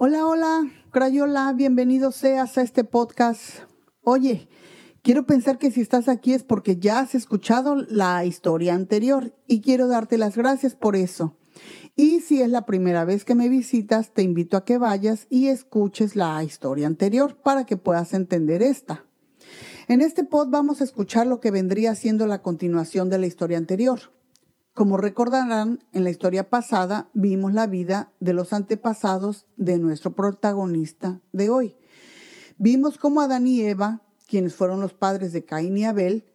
Hola, hola, Crayola, bienvenido seas a este podcast. Oye, quiero pensar que si estás aquí es porque ya has escuchado la historia anterior y quiero darte las gracias por eso. Y si es la primera vez que me visitas, te invito a que vayas y escuches la historia anterior para que puedas entender esta. En este pod vamos a escuchar lo que vendría siendo la continuación de la historia anterior. Como recordarán, en la historia pasada vimos la vida de los antepasados de nuestro protagonista de hoy. Vimos cómo Adán y Eva, quienes fueron los padres de Caín y Abel,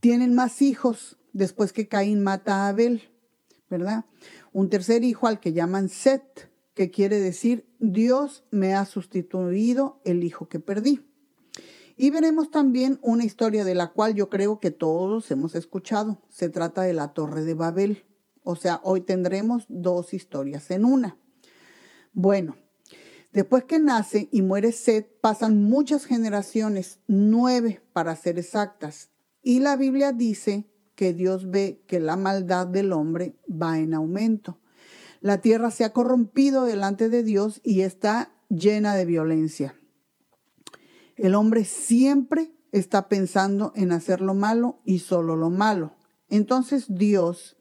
tienen más hijos después que Caín mata a Abel, ¿verdad? Un tercer hijo al que llaman Set, que quiere decir Dios me ha sustituido el hijo que perdí. Y veremos también una historia de la cual yo creo que todos hemos escuchado. Se trata de la Torre de Babel. O sea, hoy tendremos dos historias en una. Bueno, después que nace y muere Seth, pasan muchas generaciones, nueve para ser exactas. Y la Biblia dice que Dios ve que la maldad del hombre va en aumento. La tierra se ha corrompido delante de Dios y está llena de violencia. El hombre siempre está pensando en hacer lo malo y solo lo malo. Entonces Dios,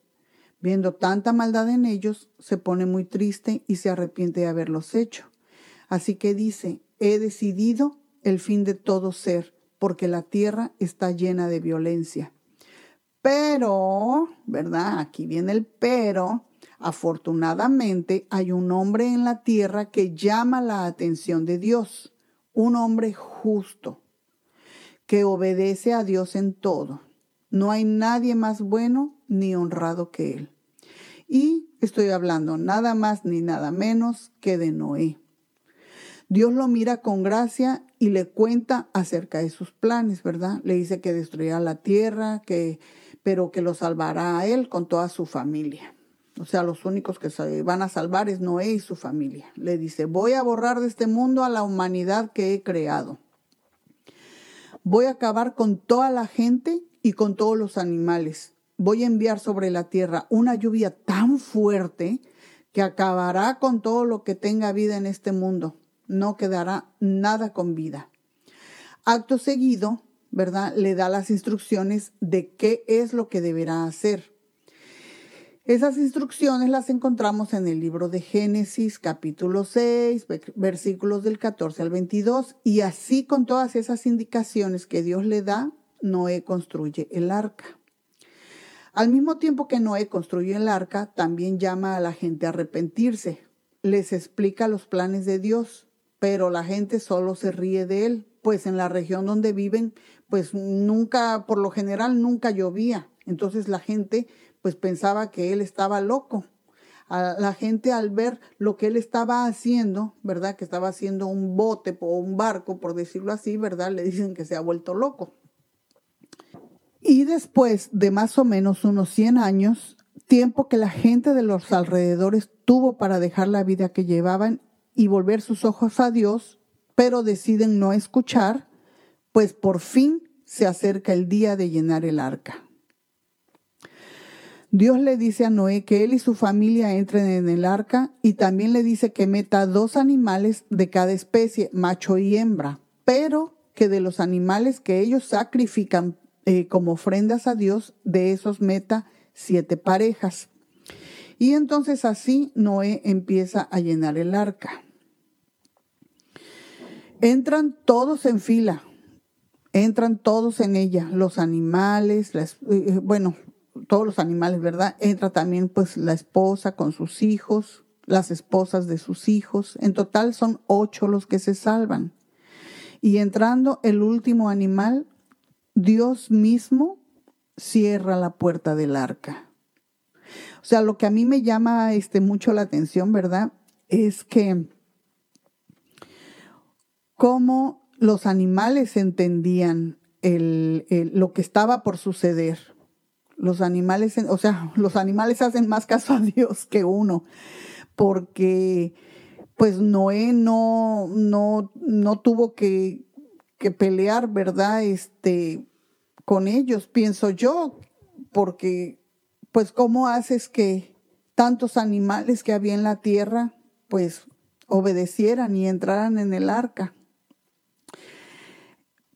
viendo tanta maldad en ellos, se pone muy triste y se arrepiente de haberlos hecho. Así que dice, he decidido el fin de todo ser, porque la tierra está llena de violencia. Pero, ¿verdad? Aquí viene el pero. Afortunadamente hay un hombre en la tierra que llama la atención de Dios un hombre justo que obedece a Dios en todo. No hay nadie más bueno ni honrado que él. Y estoy hablando nada más ni nada menos que de Noé. Dios lo mira con gracia y le cuenta acerca de sus planes, ¿verdad? Le dice que destruirá la tierra, que pero que lo salvará a él con toda su familia. O sea, los únicos que se van a salvar es Noé y su familia. Le dice, voy a borrar de este mundo a la humanidad que he creado. Voy a acabar con toda la gente y con todos los animales. Voy a enviar sobre la tierra una lluvia tan fuerte que acabará con todo lo que tenga vida en este mundo. No quedará nada con vida. Acto seguido, ¿verdad? Le da las instrucciones de qué es lo que deberá hacer. Esas instrucciones las encontramos en el libro de Génesis capítulo 6, versículos del 14 al 22, y así con todas esas indicaciones que Dios le da, Noé construye el arca. Al mismo tiempo que Noé construye el arca, también llama a la gente a arrepentirse, les explica los planes de Dios, pero la gente solo se ríe de él, pues en la región donde viven, pues nunca, por lo general, nunca llovía. Entonces la gente pues pensaba que él estaba loco. La gente al ver lo que él estaba haciendo, ¿verdad? Que estaba haciendo un bote o un barco, por decirlo así, ¿verdad? Le dicen que se ha vuelto loco. Y después de más o menos unos 100 años, tiempo que la gente de los alrededores tuvo para dejar la vida que llevaban y volver sus ojos a Dios, pero deciden no escuchar, pues por fin se acerca el día de llenar el arca. Dios le dice a Noé que él y su familia entren en el arca y también le dice que meta dos animales de cada especie, macho y hembra, pero que de los animales que ellos sacrifican eh, como ofrendas a Dios, de esos meta siete parejas. Y entonces así Noé empieza a llenar el arca. Entran todos en fila, entran todos en ella, los animales, las, eh, bueno, todos los animales, ¿verdad? Entra también pues la esposa con sus hijos, las esposas de sus hijos. En total son ocho los que se salvan. Y entrando el último animal, Dios mismo cierra la puerta del arca. O sea, lo que a mí me llama este, mucho la atención, ¿verdad? Es que cómo los animales entendían lo que estaba por suceder. Los animales, o sea, los animales hacen más caso a Dios que uno, porque pues Noé no, no, no tuvo que, que pelear, ¿verdad? Este, con ellos, pienso yo, porque pues cómo haces que tantos animales que había en la tierra, pues obedecieran y entraran en el arca.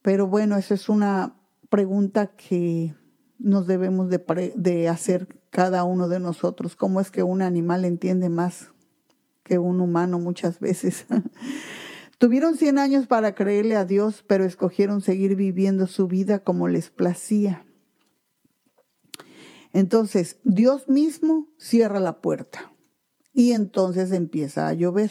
Pero bueno, esa es una pregunta que nos debemos de, hacer cada uno de nosotros. ¿Cómo es que un animal entiende más que un humano muchas veces? Tuvieron 100 años para creerle a Dios, pero escogieron seguir viviendo su vida como les placía. Entonces, Dios mismo cierra la puerta y entonces empieza a llover.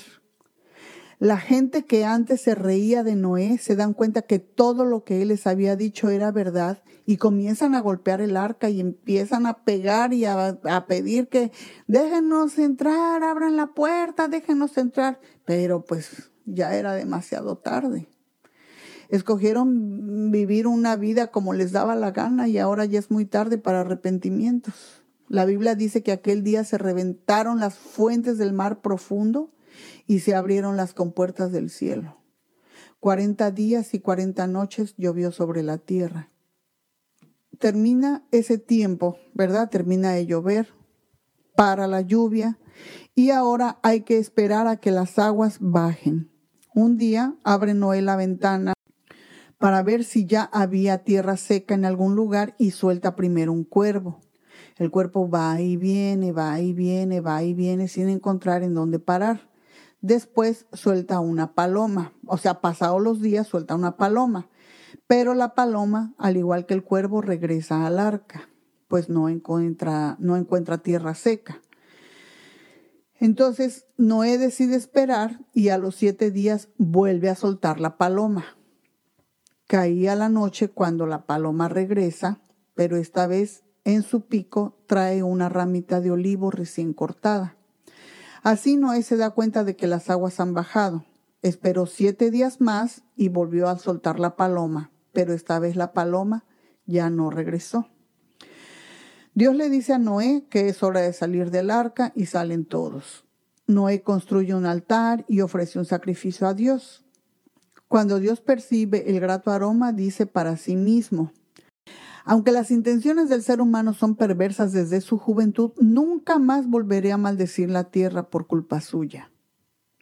La gente que antes se reía de Noé se dan cuenta que todo lo que él les había dicho era verdad y comienzan a golpear el arca y empiezan a pegar y a, pedir que déjenos entrar, abran la puerta, déjenos entrar. Pero pues ya era demasiado tarde. Escogieron vivir una vida como les daba la gana y ahora ya es muy tarde para arrepentimientos. La Biblia dice que aquel día se reventaron las fuentes del mar profundo y se abrieron las compuertas del cielo. Cuarenta días y cuarenta noches llovió sobre la tierra. Termina ese tiempo, ¿verdad? Termina de llover, para la lluvia y ahora hay que esperar a que las aguas bajen. Un día abre Noé la ventana para ver si ya había tierra seca en algún lugar y suelta primero un cuervo. El cuerpo va y viene, va y viene, va y viene sin encontrar en dónde parar. Después suelta una paloma, o sea, pasados los días suelta una paloma, pero la paloma, al igual que el cuervo, regresa al arca, pues no encuentra, no encuentra tierra seca. Entonces Noé decide esperar y a los siete días vuelve a soltar la paloma. Caía la noche cuando la paloma regresa, pero esta vez en su pico trae una ramita de olivo recién cortada. Así Noé se da cuenta de que las aguas han bajado. Esperó siete días más y volvió a soltar la paloma, pero esta vez la paloma ya no regresó. Dios le dice a Noé que es hora de salir del arca y salen todos. Noé construye un altar y ofrece un sacrificio a Dios. Cuando Dios percibe el grato aroma, dice para sí mismo, aunque las intenciones del ser humano son perversas desde su juventud, nunca más volveré a maldecir la tierra por culpa suya.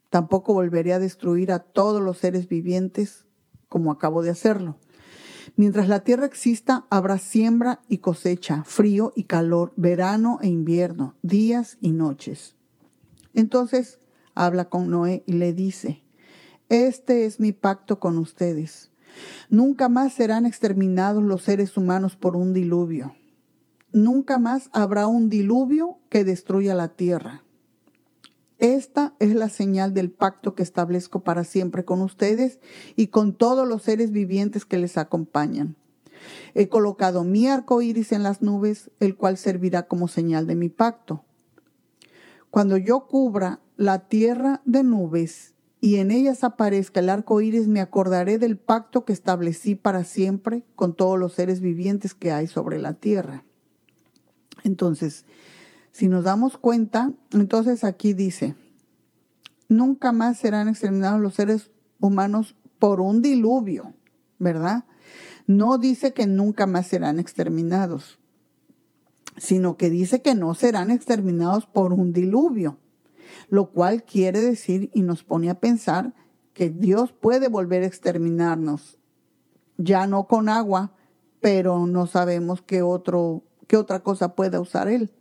Tampoco volveré a destruir a todos los seres vivientes como acabo de hacerlo. Mientras la tierra exista, habrá siembra y cosecha, frío y calor, verano e invierno, días y noches. Entonces habla con Noé y le dice, este es mi pacto con ustedes. Nunca más serán exterminados los seres humanos por un diluvio. Nunca más habrá un diluvio que destruya la tierra. Esta es la señal del pacto que establezco para siempre con ustedes y con todos los seres vivientes que les acompañan. He colocado mi arco iris en las nubes, el cual servirá como señal de mi pacto. Cuando yo cubra la tierra de nubes y en ellas aparezca el arco iris, me acordaré del pacto que establecí para siempre con todos los seres vivientes que hay sobre la tierra. Entonces, si nos damos cuenta, entonces aquí dice, nunca más serán exterminados los seres humanos por un diluvio, ¿verdad? No dice que nunca más serán exterminados, sino que dice que no serán exterminados por un diluvio, lo cual quiere decir y nos pone a pensar que Dios puede volver a exterminarnos, ya no con agua, pero no sabemos qué, otro, qué otra cosa pueda usar Él.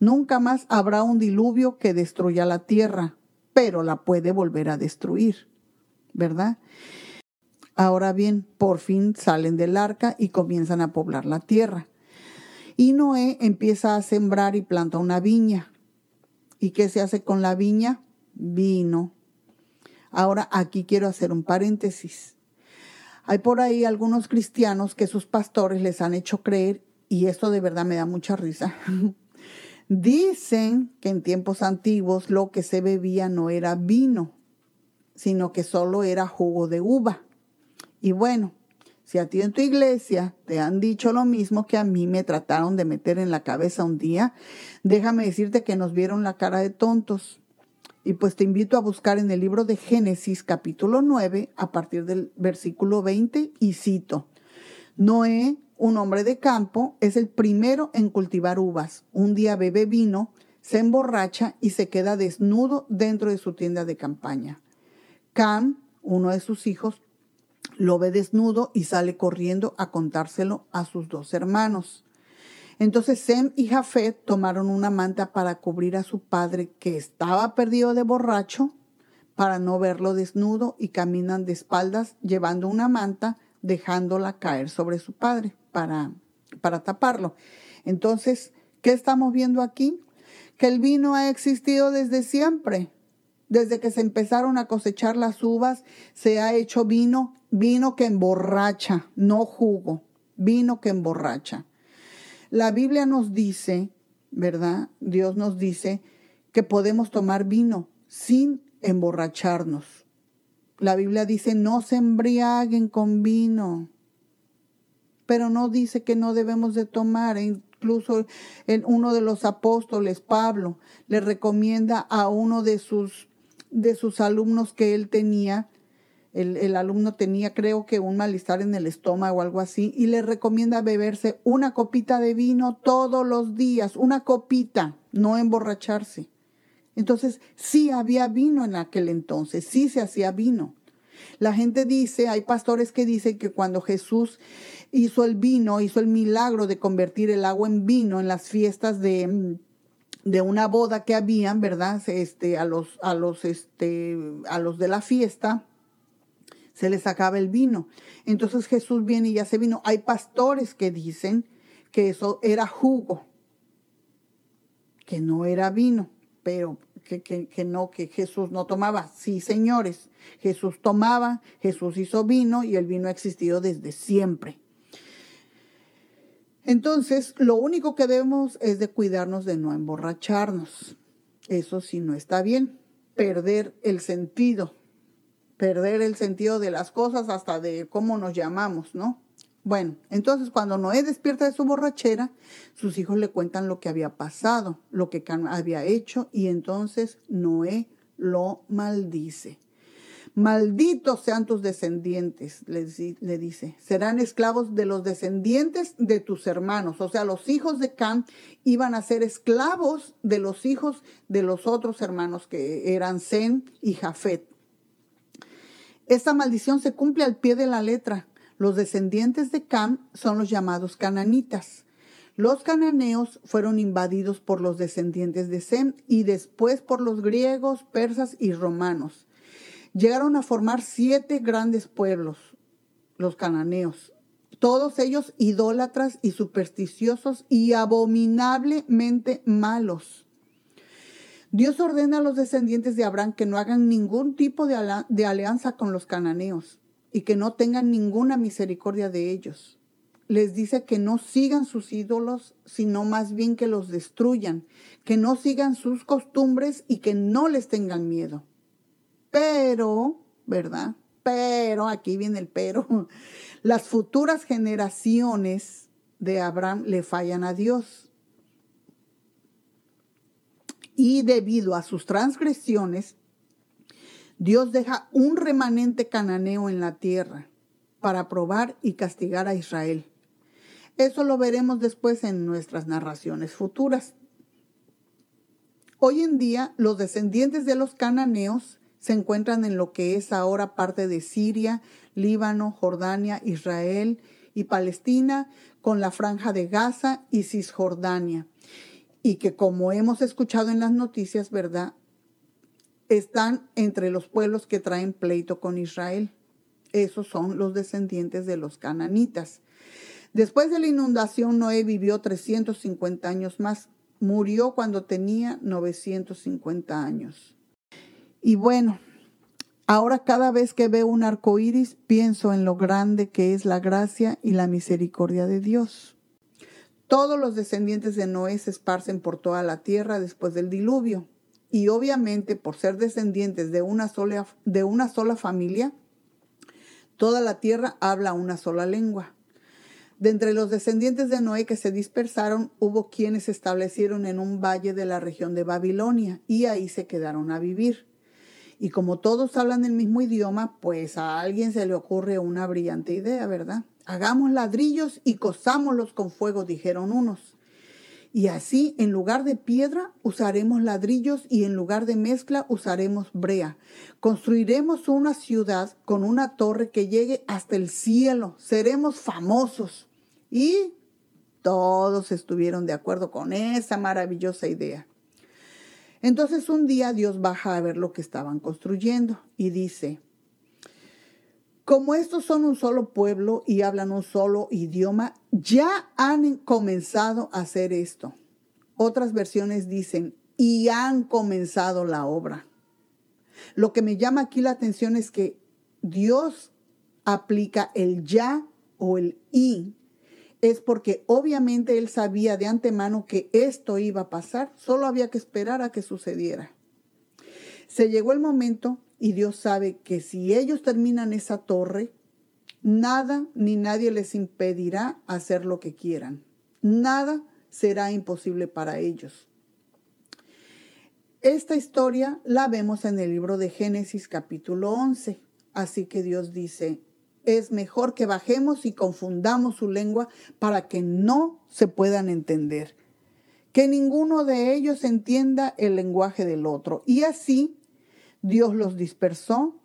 Nunca más habrá un diluvio que destruya la tierra, pero la puede volver a destruir, ¿verdad? Ahora bien, por fin salen del arca y comienzan a poblar la tierra. Y Noé empieza a sembrar y planta una viña. ¿Y qué se hace con la viña? Vino. Ahora aquí quiero hacer un paréntesis. Hay por ahí algunos cristianos que sus pastores les han hecho creer, y esto de verdad me da mucha risa, Dicen que en tiempos antiguos lo que se bebía no era vino, sino que solo era jugo de uva. Y bueno, si a ti en tu iglesia te han dicho lo mismo que a mí me trataron de meter en la cabeza un día, déjame decirte que nos vieron la cara de tontos. Y pues te invito a buscar en el libro de Génesis capítulo 9 a partir del versículo 20 y cito, Noé un hombre de campo, es el primero en cultivar uvas. Un día bebe vino, se emborracha y se queda desnudo dentro de su tienda de campaña. Cam, uno de sus hijos, lo ve desnudo y sale corriendo a contárselo a sus dos hermanos. Entonces Sem y Jafet tomaron una manta para cubrir a su padre que estaba perdido de borracho para no verlo desnudo y caminan de espaldas llevando una manta dejándola caer sobre su padre para, para taparlo. Entonces, ¿qué estamos viendo aquí? Que el vino ha existido desde siempre. Desde que se empezaron a cosechar las uvas, se ha hecho vino, vino que emborracha, no jugo, vino que emborracha. La Biblia nos dice, ¿verdad? Dios nos dice que podemos tomar vino sin emborracharnos. La Biblia dice, no se embriaguen con vino, pero no dice que no debemos de tomar. Incluso en uno de los apóstoles, Pablo, le recomienda a uno de sus, de sus alumnos que él tenía, el, alumno tenía creo que un malestar en el estómago o algo así, y le recomienda beberse una copita de vino todos los días, una copita, no emborracharse. Entonces, sí había vino en aquel entonces, sí se hacía vino. La gente dice, hay pastores que dicen que cuando Jesús hizo el vino, hizo el milagro de convertir el agua en vino en las fiestas de de una boda que habían, ¿verdad? Este, a los, a los, este, a los de la fiesta, se les acaba el vino. Entonces Jesús viene y hace vino. Hay pastores que dicen que eso era jugo, que no era vino, pero que, que, no, que Jesús no tomaba. Sí, señores, Jesús tomaba, Jesús hizo vino y el vino ha existido desde siempre. Entonces, lo único que debemos es de cuidarnos de no emborracharnos. Eso sí no está bien. Perder el sentido perder el sentido de las cosas hasta de cómo nos llamamos, ¿no? Bueno, entonces cuando Noé despierta de su borrachera, sus hijos le cuentan lo que había pasado, lo que había hecho, y entonces Noé lo maldice. Malditos sean tus descendientes, le, le, dice, serán esclavos de los descendientes de tus hermanos. O sea, los hijos de Cam iban a ser esclavos de los hijos de los otros hermanos que eran Zen y Jafet. Esta maldición se cumple al pie de la letra. Los descendientes de Cam son los llamados cananitas. Los cananeos fueron invadidos por los descendientes de Sem y después por los griegos, persas y romanos. Llegaron a formar siete grandes pueblos, los cananeos, todos ellos idólatras y supersticiosos y abominablemente malos. Dios ordena a los descendientes de Abraham que no hagan ningún tipo de, alianza con los cananeos y que no tengan ninguna misericordia de ellos. Les dice que no sigan sus ídolos, sino más bien que los destruyan, que no sigan sus costumbres y que no les tengan miedo. Pero, ¿verdad? Pero, aquí viene el pero, las futuras generaciones de Abraham le fallan a Dios y debido a sus transgresiones, Dios deja un remanente cananeo en la tierra para probar y castigar a Israel. Eso lo veremos después en nuestras narraciones futuras. Hoy en día los descendientes de los cananeos se encuentran en lo que es ahora parte de Siria, Líbano, Jordania, Israel y Palestina, con la franja de Gaza y Cisjordania y que como hemos escuchado en las noticias, ¿verdad? Están entre los pueblos que traen pleito con Israel. Esos son los descendientes de los cananitas. Después de la inundación, Noé vivió 350 años más. Murió cuando tenía 950 años. Y bueno, ahora cada vez que veo un arco iris, pienso en lo grande que es la gracia y la misericordia de Dios. Todos los descendientes de Noé se esparcen por toda la tierra después del diluvio. Y obviamente por ser descendientes de una sola, de una sola familia, toda la tierra habla una sola lengua. De entre los descendientes de Noé que se dispersaron, hubo quienes se establecieron en un valle de la región de Babilonia y ahí se quedaron a vivir. Y como todos hablan el mismo idioma, pues a alguien se le ocurre una brillante idea, ¿verdad? Hagamos ladrillos y cosámoslos con fuego, dijeron unos. Y así, en lugar de piedra, usaremos ladrillos y en lugar de mezcla, usaremos brea. Construiremos una ciudad con una torre que llegue hasta el cielo. Seremos famosos. Y todos estuvieron de acuerdo con esa maravillosa idea. Entonces un día Dios baja a ver lo que estaban construyendo y dice, como estos son un solo pueblo y hablan un solo idioma, ya han comenzado a hacer esto. Otras versiones dicen, y han comenzado la obra. Lo que me llama aquí la atención es que Dios aplica el ya o el y es porque obviamente él sabía de antemano que esto iba a pasar, solo había que esperar a que sucediera. Se llegó el momento y Dios sabe que si ellos terminan esa torre, nada ni nadie les impedirá hacer lo que quieran. Nada será imposible para ellos. Esta historia la vemos en el libro de Génesis capítulo 11. Así que Dios dice, es mejor que bajemos y confundamos su lengua para que no se puedan entender. Que ninguno de ellos entienda el lenguaje del otro. Y así Dios los dispersó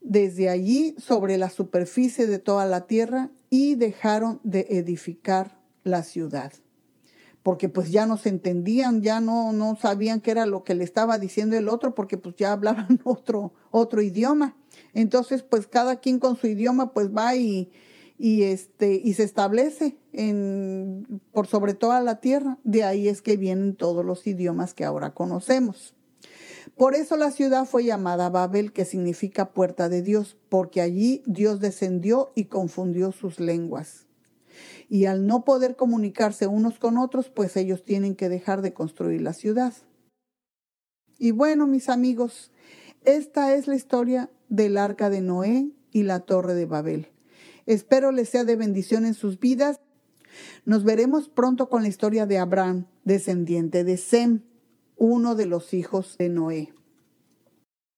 desde allí sobre la superficie de toda la tierra y dejaron de edificar la ciudad. Porque pues ya no se entendían, ya no, no sabían qué era lo que le estaba diciendo el otro, porque pues ya hablaban otro, otro idioma. Entonces, pues cada quien con su idioma, pues va y, y, este, y se establece en, por sobre toda la tierra. De ahí es que vienen todos los idiomas que ahora conocemos. Por eso la ciudad fue llamada Babel, que significa puerta de Dios, porque allí Dios descendió y confundió sus lenguas. Y al no poder comunicarse unos con otros, pues ellos tienen que dejar de construir la ciudad. Y bueno, mis amigos, esta es la historia del arca de Noé y la torre de Babel. Espero les sea de bendición en sus vidas. Nos veremos pronto con la historia de Abraham, descendiente de Sem, uno de los hijos de Noé.